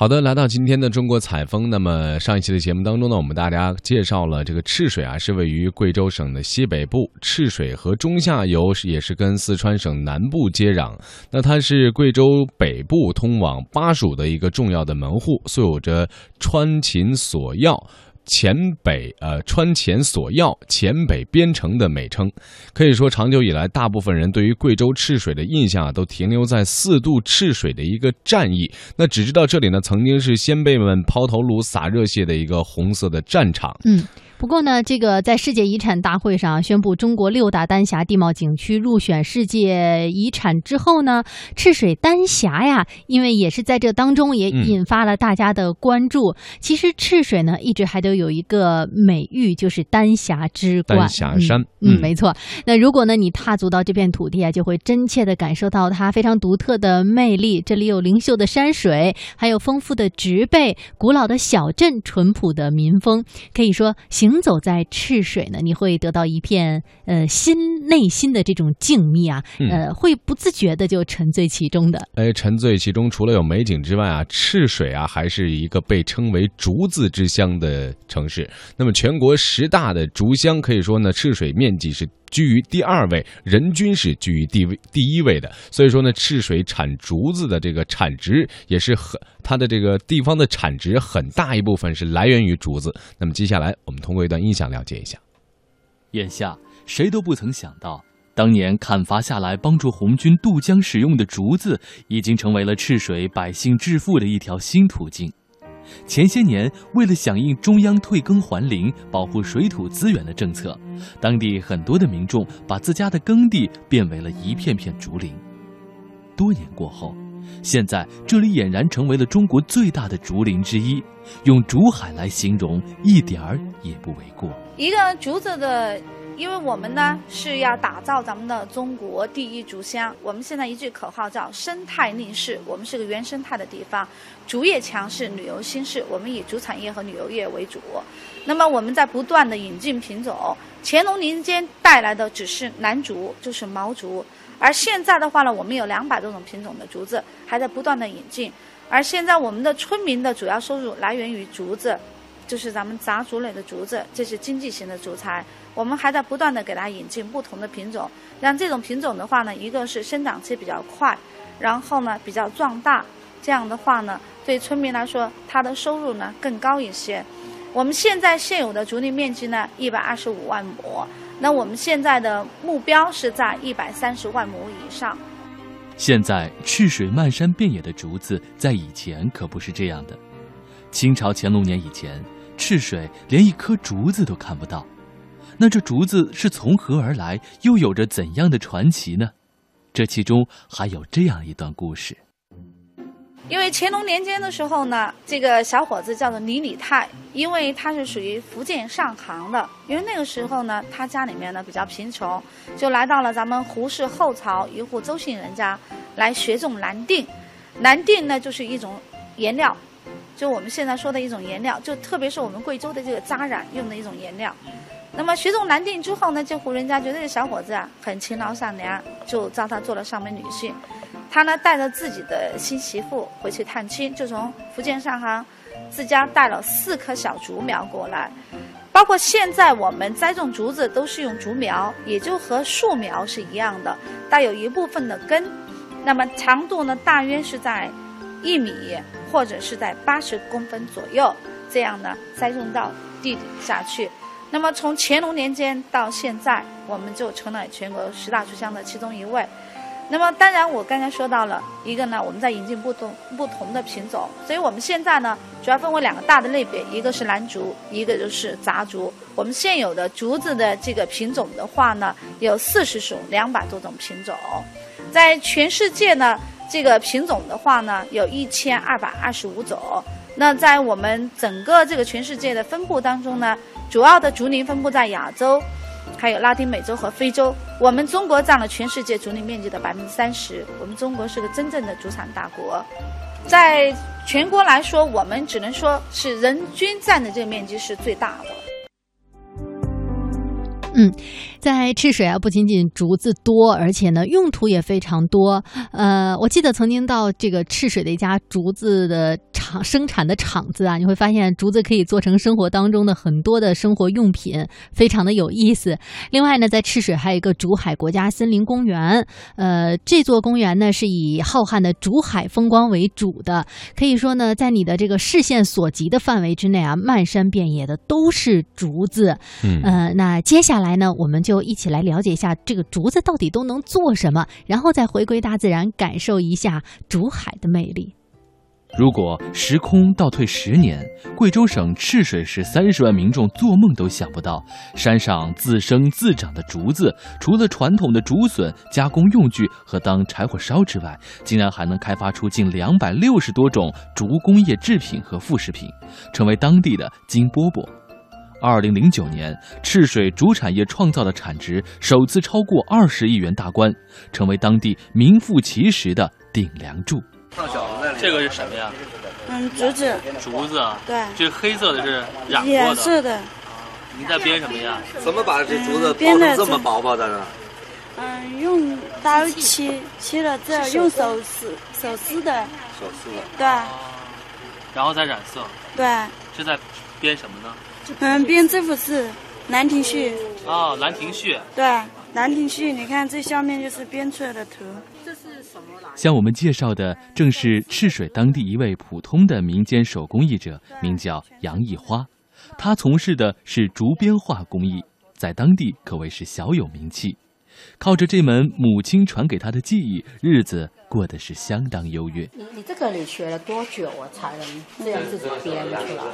好的，来到今天的中国采风。那么上一期的节目当中呢，我们大家介绍了这个赤水啊，是位于贵州省的西北部。赤水河中下游也是跟四川省南部接壤。那它是贵州北部通往巴蜀的一个重要的门户，素有着“川秦索要”。黔北呃川黔索要黔北边城的美称，可以说长久以来，大部分人对于贵州赤水的印象啊，都停留在四渡赤水的一个战役。那只知道这里呢，曾经是先辈们抛头颅洒热血的一个红色的战场。嗯。不过呢，这个在世界遗产大会上宣布中国六大丹霞地貌景区入选世界遗产之后呢，赤水丹霞呀，因为也是在这当中也引发了大家的关注。其实赤水呢，一直还都有一个美誉，就是丹霞之冠。丹霞山，嗯，没错。那如果呢，你踏足到这片土地啊，就会真切的感受到它非常独特的魅力。这里有灵秀的山水，还有丰富的植被，古老的小镇，淳朴的民风，可以说行。行走在赤水呢，你会得到一片呃心内心的这种静谧啊，呃，会不自觉的就沉醉其中的。哎，沉醉其中，除了有美景之外啊，赤水啊还是一个被称为竹子之乡的城市。那么全国十大的竹乡，可以说呢，赤水面积是。居于第二位，人均是居于第位第一位的。所以说呢，赤水产竹子的这个产值也是很，它的这个地方的产值很大一部分是来源于竹子。那么接下来我们通过一段音响了解一下。眼下谁都不曾想到，当年砍伐下来帮助红军渡江使用的竹子，已经成为了赤水百姓致富的一条新途径。前些年，为了响应中央退耕还林、保护水土资源的政策，当地很多的民众把自家的耕地变为了一片片竹林。多年过后，现在这里俨然成为了中国最大的竹林之一，用竹海来形容一点儿也不为过。一个竹子的。因为我们呢是要打造咱们的中国第一竹乡，我们现在一句口号叫“生态立市”，我们是个原生态的地方，竹业强势，旅游兴市，我们以竹产业和旅游业为主。那么我们在不断的引进品种，乾隆年间带来的只是楠竹，就是毛竹，而现在的话呢，我们有两百多种品种的竹子还在不断的引进，而现在我们的村民的主要收入来源于竹子。就是咱们杂竹类的竹子，这是经济型的竹材。我们还在不断的给它引进不同的品种，让这种品种的话呢，一个是生长期比较快，然后呢比较壮大，这样的话呢，对村民来说，他的收入呢更高一些。我们现在现有的竹林面积呢一百二十五万亩，那我们现在的目标是在一百三十万亩以上。现在赤水漫山遍野的竹子，在以前可不是这样的。清朝乾隆年以前。赤水连一棵竹子都看不到，那这竹子是从何而来，又有着怎样的传奇呢？这其中还有这样一段故事。因为乾隆年间的时候呢，这个小伙子叫做李礼泰，因为他是属于福建上杭的，因为那个时候呢，他家里面呢比较贫穷，就来到了咱们胡氏后朝一户周姓人家来学种蓝靛，蓝靛呢就是一种颜料。就我们现在说的一种颜料，就特别是我们贵州的这个扎染用的一种颜料。那么学种蓝靛之后呢，这户人家觉得这小伙子啊很勤劳善良，就招他做了上门女婿。他呢带着自己的新媳妇回去探亲，就从福建上杭自家带了四棵小竹苗过来。包括现在我们栽种竹子都是用竹苗，也就和树苗是一样的，带有一部分的根。那么长度呢，大约是在一米。或者是在八十公分左右，这样呢栽种到地底下去。那么从乾隆年间到现在，我们就成了全国十大竹乡的其中一位。那么当然，我刚才说到了一个呢，我们在引进不同不同的品种，所以我们现在呢主要分为两个大的类别，一个是兰竹，一个就是杂竹。我们现有的竹子的这个品种的话呢，有四十属，两百多种品种，在全世界呢。这个品种的话呢，有一千二百二十五种。那在我们整个这个全世界的分布当中呢，主要的竹林分布在亚洲，还有拉丁美洲和非洲。我们中国占了全世界竹林面积的百分之三十。我们中国是个真正的竹产大国，在全国来说，我们只能说是人均占的这个面积是最大的。嗯，在赤水啊，不仅仅竹子多，而且呢，用途也非常多。呃，我记得曾经到这个赤水的一家竹子的。厂生产的厂子啊，你会发现竹子可以做成生活当中的很多的生活用品，非常的有意思。另外呢，在赤水还有一个竹海国家森林公园，呃，这座公园呢是以浩瀚的竹海风光为主的，可以说呢，在你的这个视线所及的范围之内啊，漫山遍野的都是竹子。嗯呃，那接下来呢，我们就一起来了解一下这个竹子到底都能做什么，然后再回归大自然，感受一下竹海的魅力。如果时空倒退十年，贵州省赤水市三十万民众做梦都想不到，山上自生自长的竹子，除了传统的竹笋、加工用具和当柴火烧之外，竟然还能开发出近两百六十多种竹工业制品和副食品，成为当地的金饽饽。二零零九年，赤水竹产业创造的产值首次超过二十亿元大关，成为当地名副其实的顶梁柱。这个是什么呀？嗯，竹子，竹子啊。对这黑色的是染过的。染色的，你在编什么呀？怎么把这竹子嗯编的包成这么薄薄的呢？嗯，用刀切，切了之后用手撕，手撕的，手撕的。对然后再染色，对，是在编什么呢？嗯，编这幅是《兰亭序》，哦，兰亭序。对，《兰亭序》，你看这下面就是编出来的图，向我们介绍的正是赤水当地一位普通的民间手工艺者，名叫杨艺花。他从事的是竹编画工艺，在当地可谓是小有名气。靠着这门母亲传给他的技艺，日子过得是相当优越。你你这个你学了多久啊，才能这样自己编出来？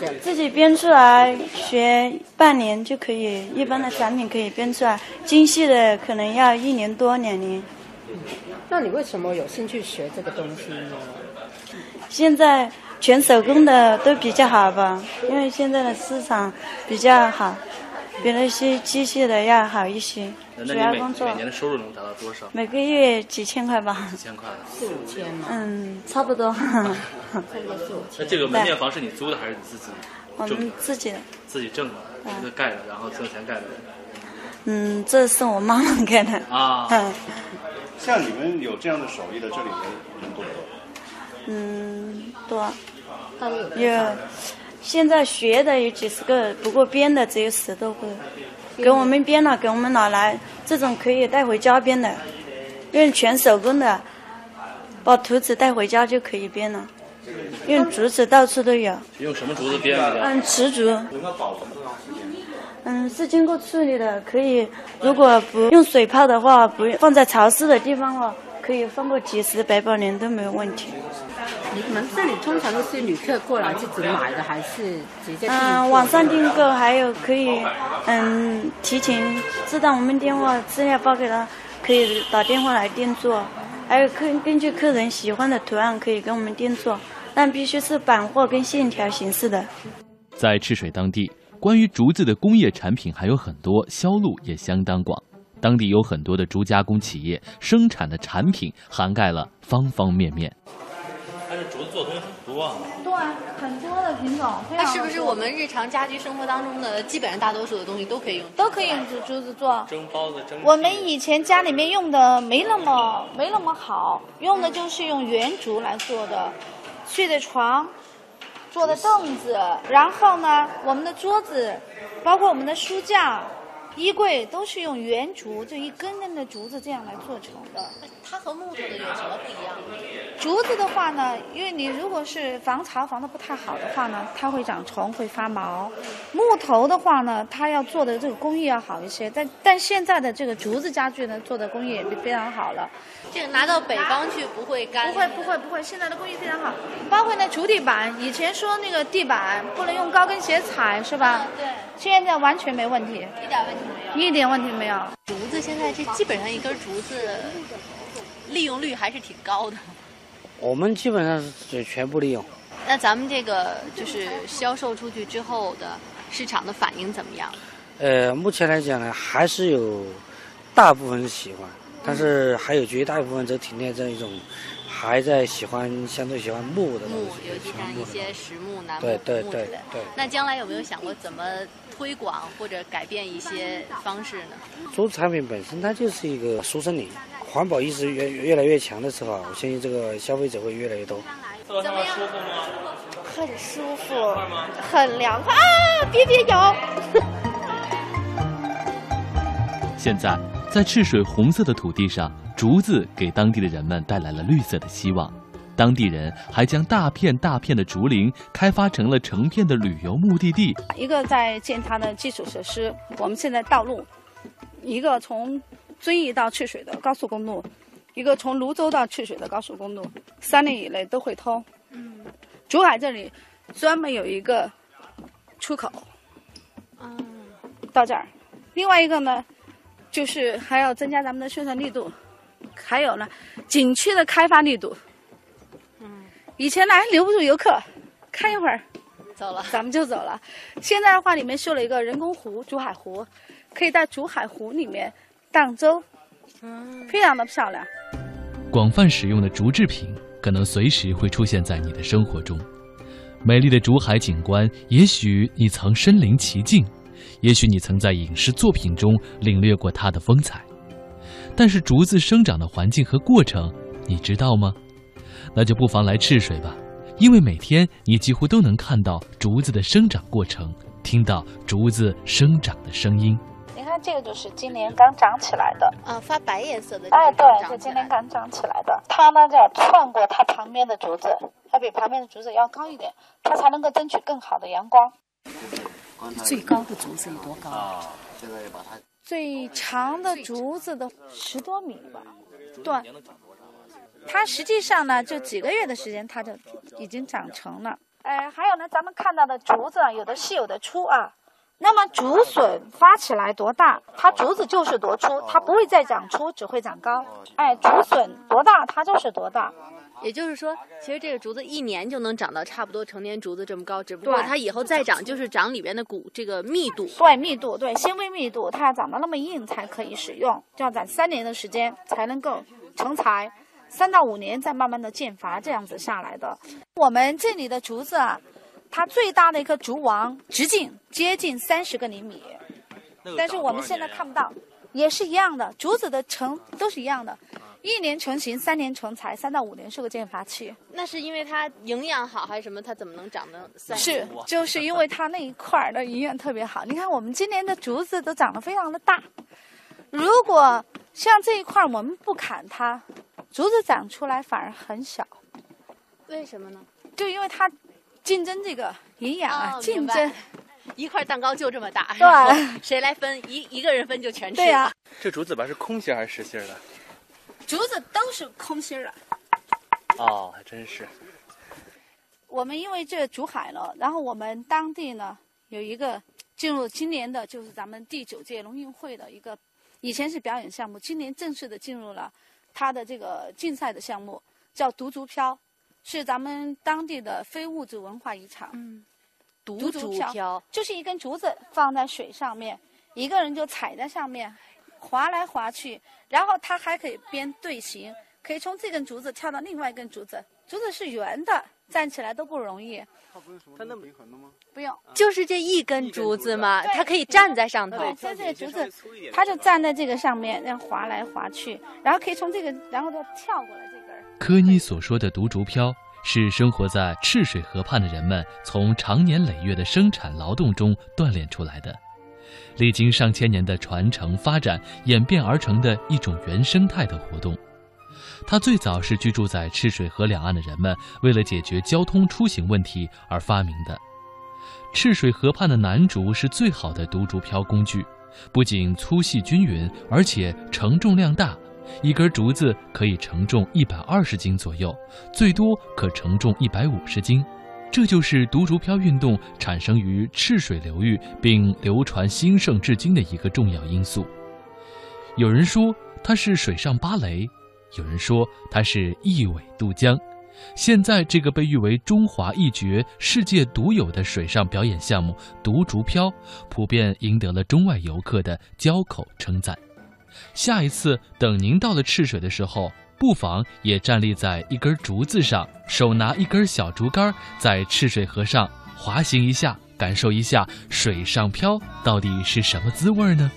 这样自己编出来学半年就可以，一般的产品可以编出来，精细的可能要一年多两年。那你为什么有兴趣学这个东西呢？现在全手工的都比较好吧，因为现在的市场比较好，比那些机械的要好一些。主要工作的收入能达到多少？每个月几千块吧。几千块。四五千嘛，嗯，差不多。差不多四五千。那这个门面房是你租的还是你自己我们自己的。自己挣的，自己盖的，然后挣钱盖的。嗯，这是我妈妈盖的。啊。嗯。像你们有这样的手艺的，这里人人多不多？嗯，多。有现在学的有几十个，不过编的只有十多个。给我们编了，给我们拿来，这种可以带回家编的，用全手工的，把图纸带回家就可以编了。用竹子到处都有。用什么竹子编的？嗯，瓷竹。嗯，是经过处理的，可以。如果不用水泡的话，不放在潮湿的地方的话，可以放个几十百把年都没有问题。你们这里通常都是旅客过来自己买的，还是直接订嗯，网上订购，还有可以，嗯，提前知道我们电话资料报给他，可以打电话来订做。还有客根据客人喜欢的图案，可以跟我们订做，但必须是板货跟线条形式的。在赤水当地，关于竹子的工业产品还有很多，销路也相当广。当地有很多的竹加工企业，生产的产品涵盖了方方面面。它这竹子做的东西很多啊。对，很多的品种。那是不是我们日常家居生活当中的基本上大多数的东西都可以用？都可以用竹竹子做？蒸包子、蒸。我们以前家里面用的没那么没那么好，用的就是用圆竹来做的，睡的床，坐的凳子，然后呢，我们的桌子，包括我们的书架、衣柜，都是用圆竹，就一根根的竹子这样来做成的。它和木头的有什么不一样？竹子的话呢，因为你如果是防潮防的不太好的话呢，它会长虫，会发毛。木头的话呢，它要做的这个工艺要好一些，但但现在的这个竹子家具呢，做的工艺也非常好了。这个拿到北方去不会干？不会不会不会，现在的工艺非常好，包括那竹地板，以前说那个地板不能用高跟鞋踩是吧？对，现在完全没问题，一点问题没有。一点问题没有。竹子现在这基本上一根竹子利用率还是挺高的。我们基本上是全部利用。那咱们这个就是销售出去之后的市场的反应怎么样？呃，目前来讲呢，还是有大部分是喜欢，但是还有绝大部分则停留在一种还在喜欢相对喜欢木的东木，西，尤其像一些实木、楠木、对对对木之类的。对。那将来有没有想过怎么推广或者改变一些方式呢？竹子产品本身它就是一个塑身林，环保意识越越来越强的时候啊，我相信这个消费者会越来越多。坐上舒服吗？很舒服，很凉快啊！别别摇。现在，在赤水红色的土地上，竹子给当地的人们带来了绿色的希望。当地人还将大片大片的竹林开发成了成片的旅游目的地。一个在建它的基础设施，我们现在道路，一个从遵义到赤水的高速公路，一个从泸州到赤水的高速公路，三年以内都会通。嗯，竹海这里专门有一个出口，嗯，到这儿。另外一个呢，就是还要增加咱们的宣传力度，还有呢，景区的开发力度。以前来留不住游客，看一会儿，走了，咱们就走了。现在的话，里面修了一个人工湖——竹海湖，可以在竹海湖里面荡舟，嗯，非常的漂亮。广泛使用的竹制品可能随时会出现在你的生活中。美丽的竹海景观，也许你曾身临其境，也许你曾在影视作品中领略过它的风采。但是，竹子生长的环境和过程，你知道吗？那就不妨来赤水吧，因为每天你几乎都能看到竹子的生长过程，听到竹子生长的声音。你看，这个就是今年刚长起来的啊，发白颜色的。哎，对，是今年刚长起来的。它呢，要穿过它旁边的竹子，它比旁边的竹子要高一点，它才能够争取更好的阳光。最高的竹子有多高？啊，现在把它最长的竹子的十多米吧，对。它实际上呢，就几个月的时间，它就已经长成了。哎，还有呢，咱们看到的竹子，有的细有的粗啊。那么竹笋发起来多大，它竹子就是多粗，它不会再长粗，只会长高。哎，竹笋多大，它就是多大。也就是说，其实这个竹子一年就能长到差不多成年竹子这么高，只不过它以后再长，就是长里边的骨这个密度。对，密度，对，纤维密度，它要长得那么硬才可以使用，就要攒三年的时间才能够成材。三到五年再慢慢的建伐，这样子下来的。我们这里的竹子啊，它最大的一棵竹王直径接近三十个厘米，但是我们现在看不到，也是一样的，竹子的成都是一样的，一年成型，三年成材，三到五年是个建伐期。那是因为它营养好还是什么？它怎么能长得三？是，就是因为它那一块儿的营养特别好。你看我们今年的竹子都长得非常的大，如果像这一块我们不砍它。竹子长出来反而很小，为什么呢？就因为它竞争这个营养啊，竞争一块蛋糕就这么大，对，谁来分一一个人分就全吃。对呀，这竹子吧是空心还是实心的？竹子都是空心的。哦，还真是。我们因为这竹海了，然后我们当地呢有一个进入今年的就是咱们第九届农运会的一个，以前是表演项目，今年正式的进入了。它的这个竞赛的项目叫独竹漂，是咱们当地的非物质文化遗产。嗯，独竹漂就是一根竹子放在水上面，一个人就踩在上面，划来划去，然后他还可以编队形，可以从这根竹子跳到另外一根竹子。竹子是圆的，站起来都不容易。它那么平衡的吗？不用，就是这一根竹子嘛，它可以站在上头。对，这个竹子，它就站在这个上面，这样滑来滑去，然后可以从这个，然后再跳过来这根。科妮所说的独竹漂，是生活在赤水河畔的人们从长年累月的生产劳动中锻炼出来的，历经上千年的传承发展演变而成的一种原生态的活动。它最早是居住在赤水河两岸的人们为了解决交通出行问题而发明的。赤水河畔的楠竹是最好的独竹漂工具，不仅粗细均匀，而且承重量大，一根竹子可以承重一百二十斤左右，最多可承重一百五十斤。这就是独竹漂运动产生于赤水流域并流传兴盛至今的一个重要因素。有人说它是水上芭蕾。有人说它是一苇渡江，现在这个被誉为中华一绝、世界独有的水上表演项目——独竹漂，普遍赢得了中外游客的交口称赞。下一次等您到了赤水的时候，不妨也站立在一根竹子上，手拿一根小竹竿，在赤水河上滑行一下，感受一下水上漂到底是什么滋味呢？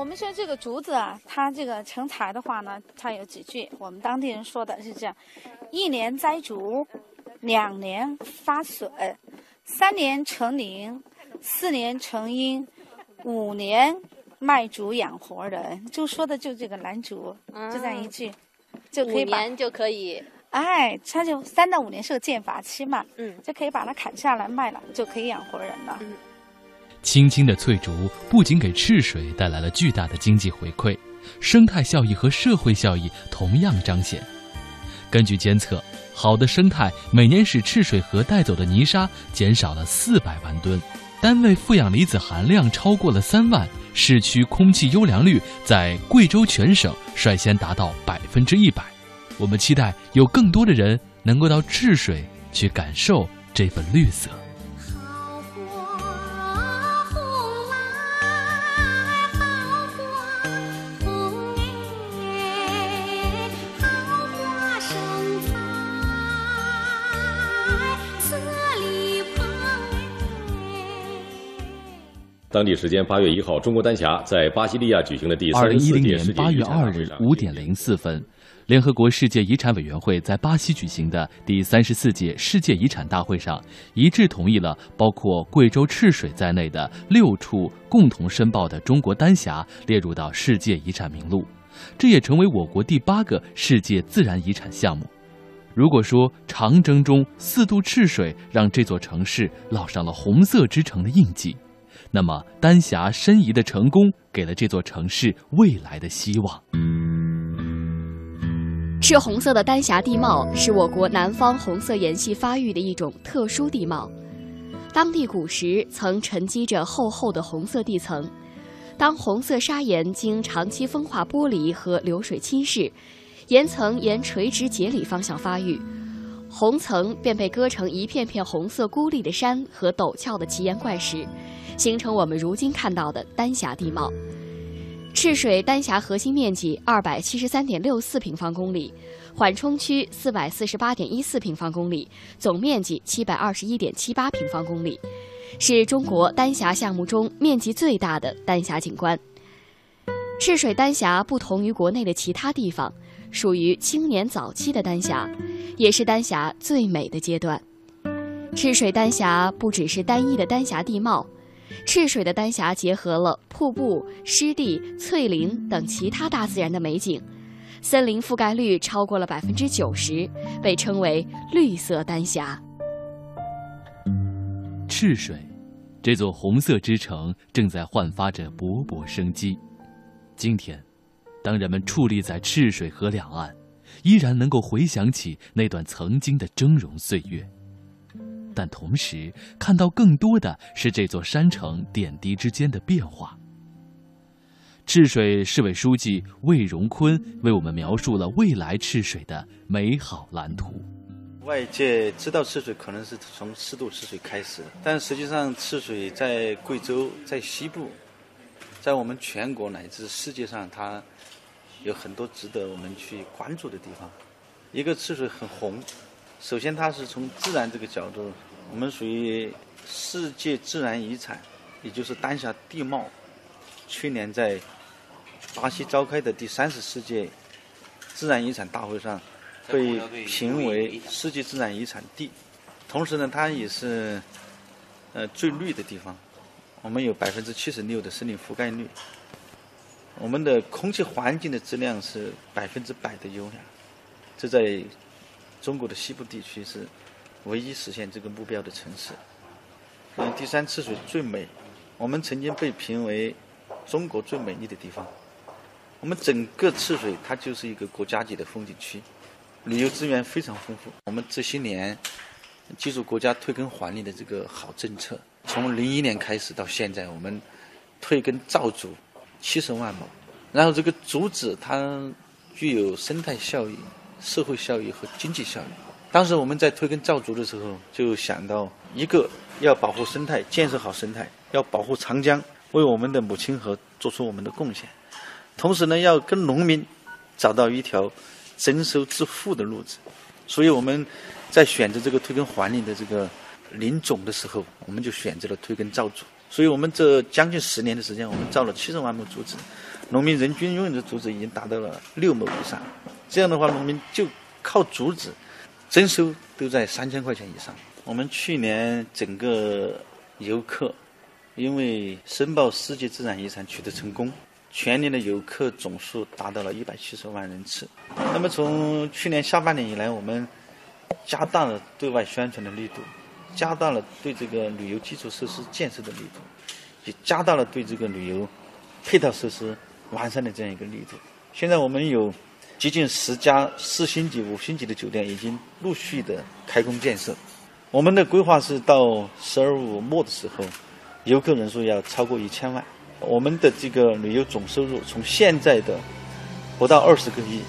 我们说这个竹子啊，它这个成材的话呢，它有几句，我们当地人说的是这样：一年栽竹，两年发笋，三年成林，四年成荫，五年卖竹养活人。就说的就这个兰竹，就这样一句，就可以把五年就可以。哎，它就三到五年是个间伐期嘛，嗯，就可以把它砍下来卖了，就可以养活人了。嗯，青青的翠竹不仅给赤水带来了巨大的经济回馈，生态效益和社会效益同样彰显。根据监测，好的生态每年使赤水河带走的泥沙减少了四百万吨，单位负氧离子含量超过了三万，市区空气优良率在贵州全省率先达到百分之一百。我们期待有更多的人能够到赤水去感受这份绿色。当地时间八月一号，中国丹霞在巴西利亚举行的第三十四届世界八月二日五点零四分。联合国世界遗产委员会在巴西举行的第三十四届世界遗产大会上，一致同意了包括贵州赤水在内的六处共同申报的中国丹霞列入到世界遗产名录，这也成为我国第八个世界自然遗产项目。如果说长征中四渡赤水让这座城市烙上了红色之城的印记，那么丹霞申遗的成功给了这座城市未来的希望。赤红色的丹霞地貌是我国南方红色岩系发育的一种特殊地貌，当地古时曾沉积着厚厚的红色地层，当红色砂岩经长期风化剥离和流水侵蚀，岩层沿垂直节理方向发育，红层便被割成一片片红色孤立的山和陡峭的奇岩怪石，形成我们如今看到的丹霞地貌。赤水丹霞核心面积二百七十三点六四平方公里，缓冲区四百四十八点一四平方公里，总面积七百二十一点七八平方公里，是中国丹霞项目中面积最大的丹霞景观。赤水丹霞不同于国内的其他地方，属于青年早期的丹霞，也是丹霞最美的阶段。赤水丹霞不只是单一的丹霞地貌。赤水的丹霞结合了瀑布、湿地、翠林等其他大自然的美景，森林覆盖率超过了百分之九十，被称为“绿色丹霞”。赤水，这座红色之城正在焕发着勃勃生机。今天，当人们矗立在赤水河两岸，依然能够回想起那段曾经的峥嵘岁月。但同时看到更多的是这座山城点滴之间的变化。赤水市委书记魏荣坤为我们描述了未来赤水的美好蓝图。外界知道赤水可能是从四渡赤水开始，但实际上赤水在贵州、在西部、在我们全国乃至世界上，它有很多值得我们去关注的地方。一个赤水很红。首先，它是从自然这个角度，我们属于世界自然遗产，也就是丹霞地貌。去年在巴西召开的第三十四届自然遗产大会上，被评为世界自然遗产地。同时呢，它也是呃最绿的地方。我们有百分之七十六的森林覆盖率，我们的空气环境的质量是百分之百的优良。这在中国的西部地区是唯一实现这个目标的城市。嗯，第三，赤水最美，我们曾经被评为中国最美丽的地方。我们整个赤水它就是一个国家级的风景区，旅游资源非常丰富。我们这些年记住国家退耕还林的这个好政策，从零一年开始到现在，我们退耕造竹七十万亩，然后这个竹子它具有生态效益。社会效益和经济效益。当时我们在推耕造竹的时候，就想到一个要保护生态，建设好生态，要保护长江，为我们的母亲河做出我们的贡献。同时呢，要跟农民找到一条增收致富的路子。所以我们在选择这个推耕还林的这个林种的时候，我们就选择了推耕造竹。所以我们这将近十年的时间，我们造了七十万亩竹子，农民人均拥有的竹子已经达到了六亩以上。这样的话，农民就靠竹子，征收都在三千块钱以上。我们去年整个游客，因为申报世界自然遗产取得成功，全年的游客总数达到了一百七十万人次。那么从去年下半年以来，我们加大了对外宣传的力度，加大了对这个旅游基础设施建设的力度，也加大了对这个旅游配套设施完善的这样一个力度。现在我们有。接近十家四星级、五星级的酒店已经陆续的开工建设。我们的规划是到“十二五”末的时候，游客人数要超过一千万。我们的这个旅游总收入从现在的不到二十个亿，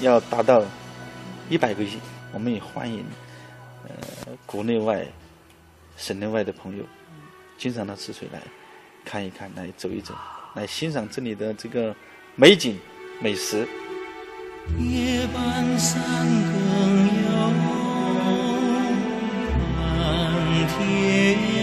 要达到一百个亿。我们也欢迎国内外省内外的朋友经常到赤水来看一看来走一走来欣赏这里的这个美景美食。夜半三更哟漫天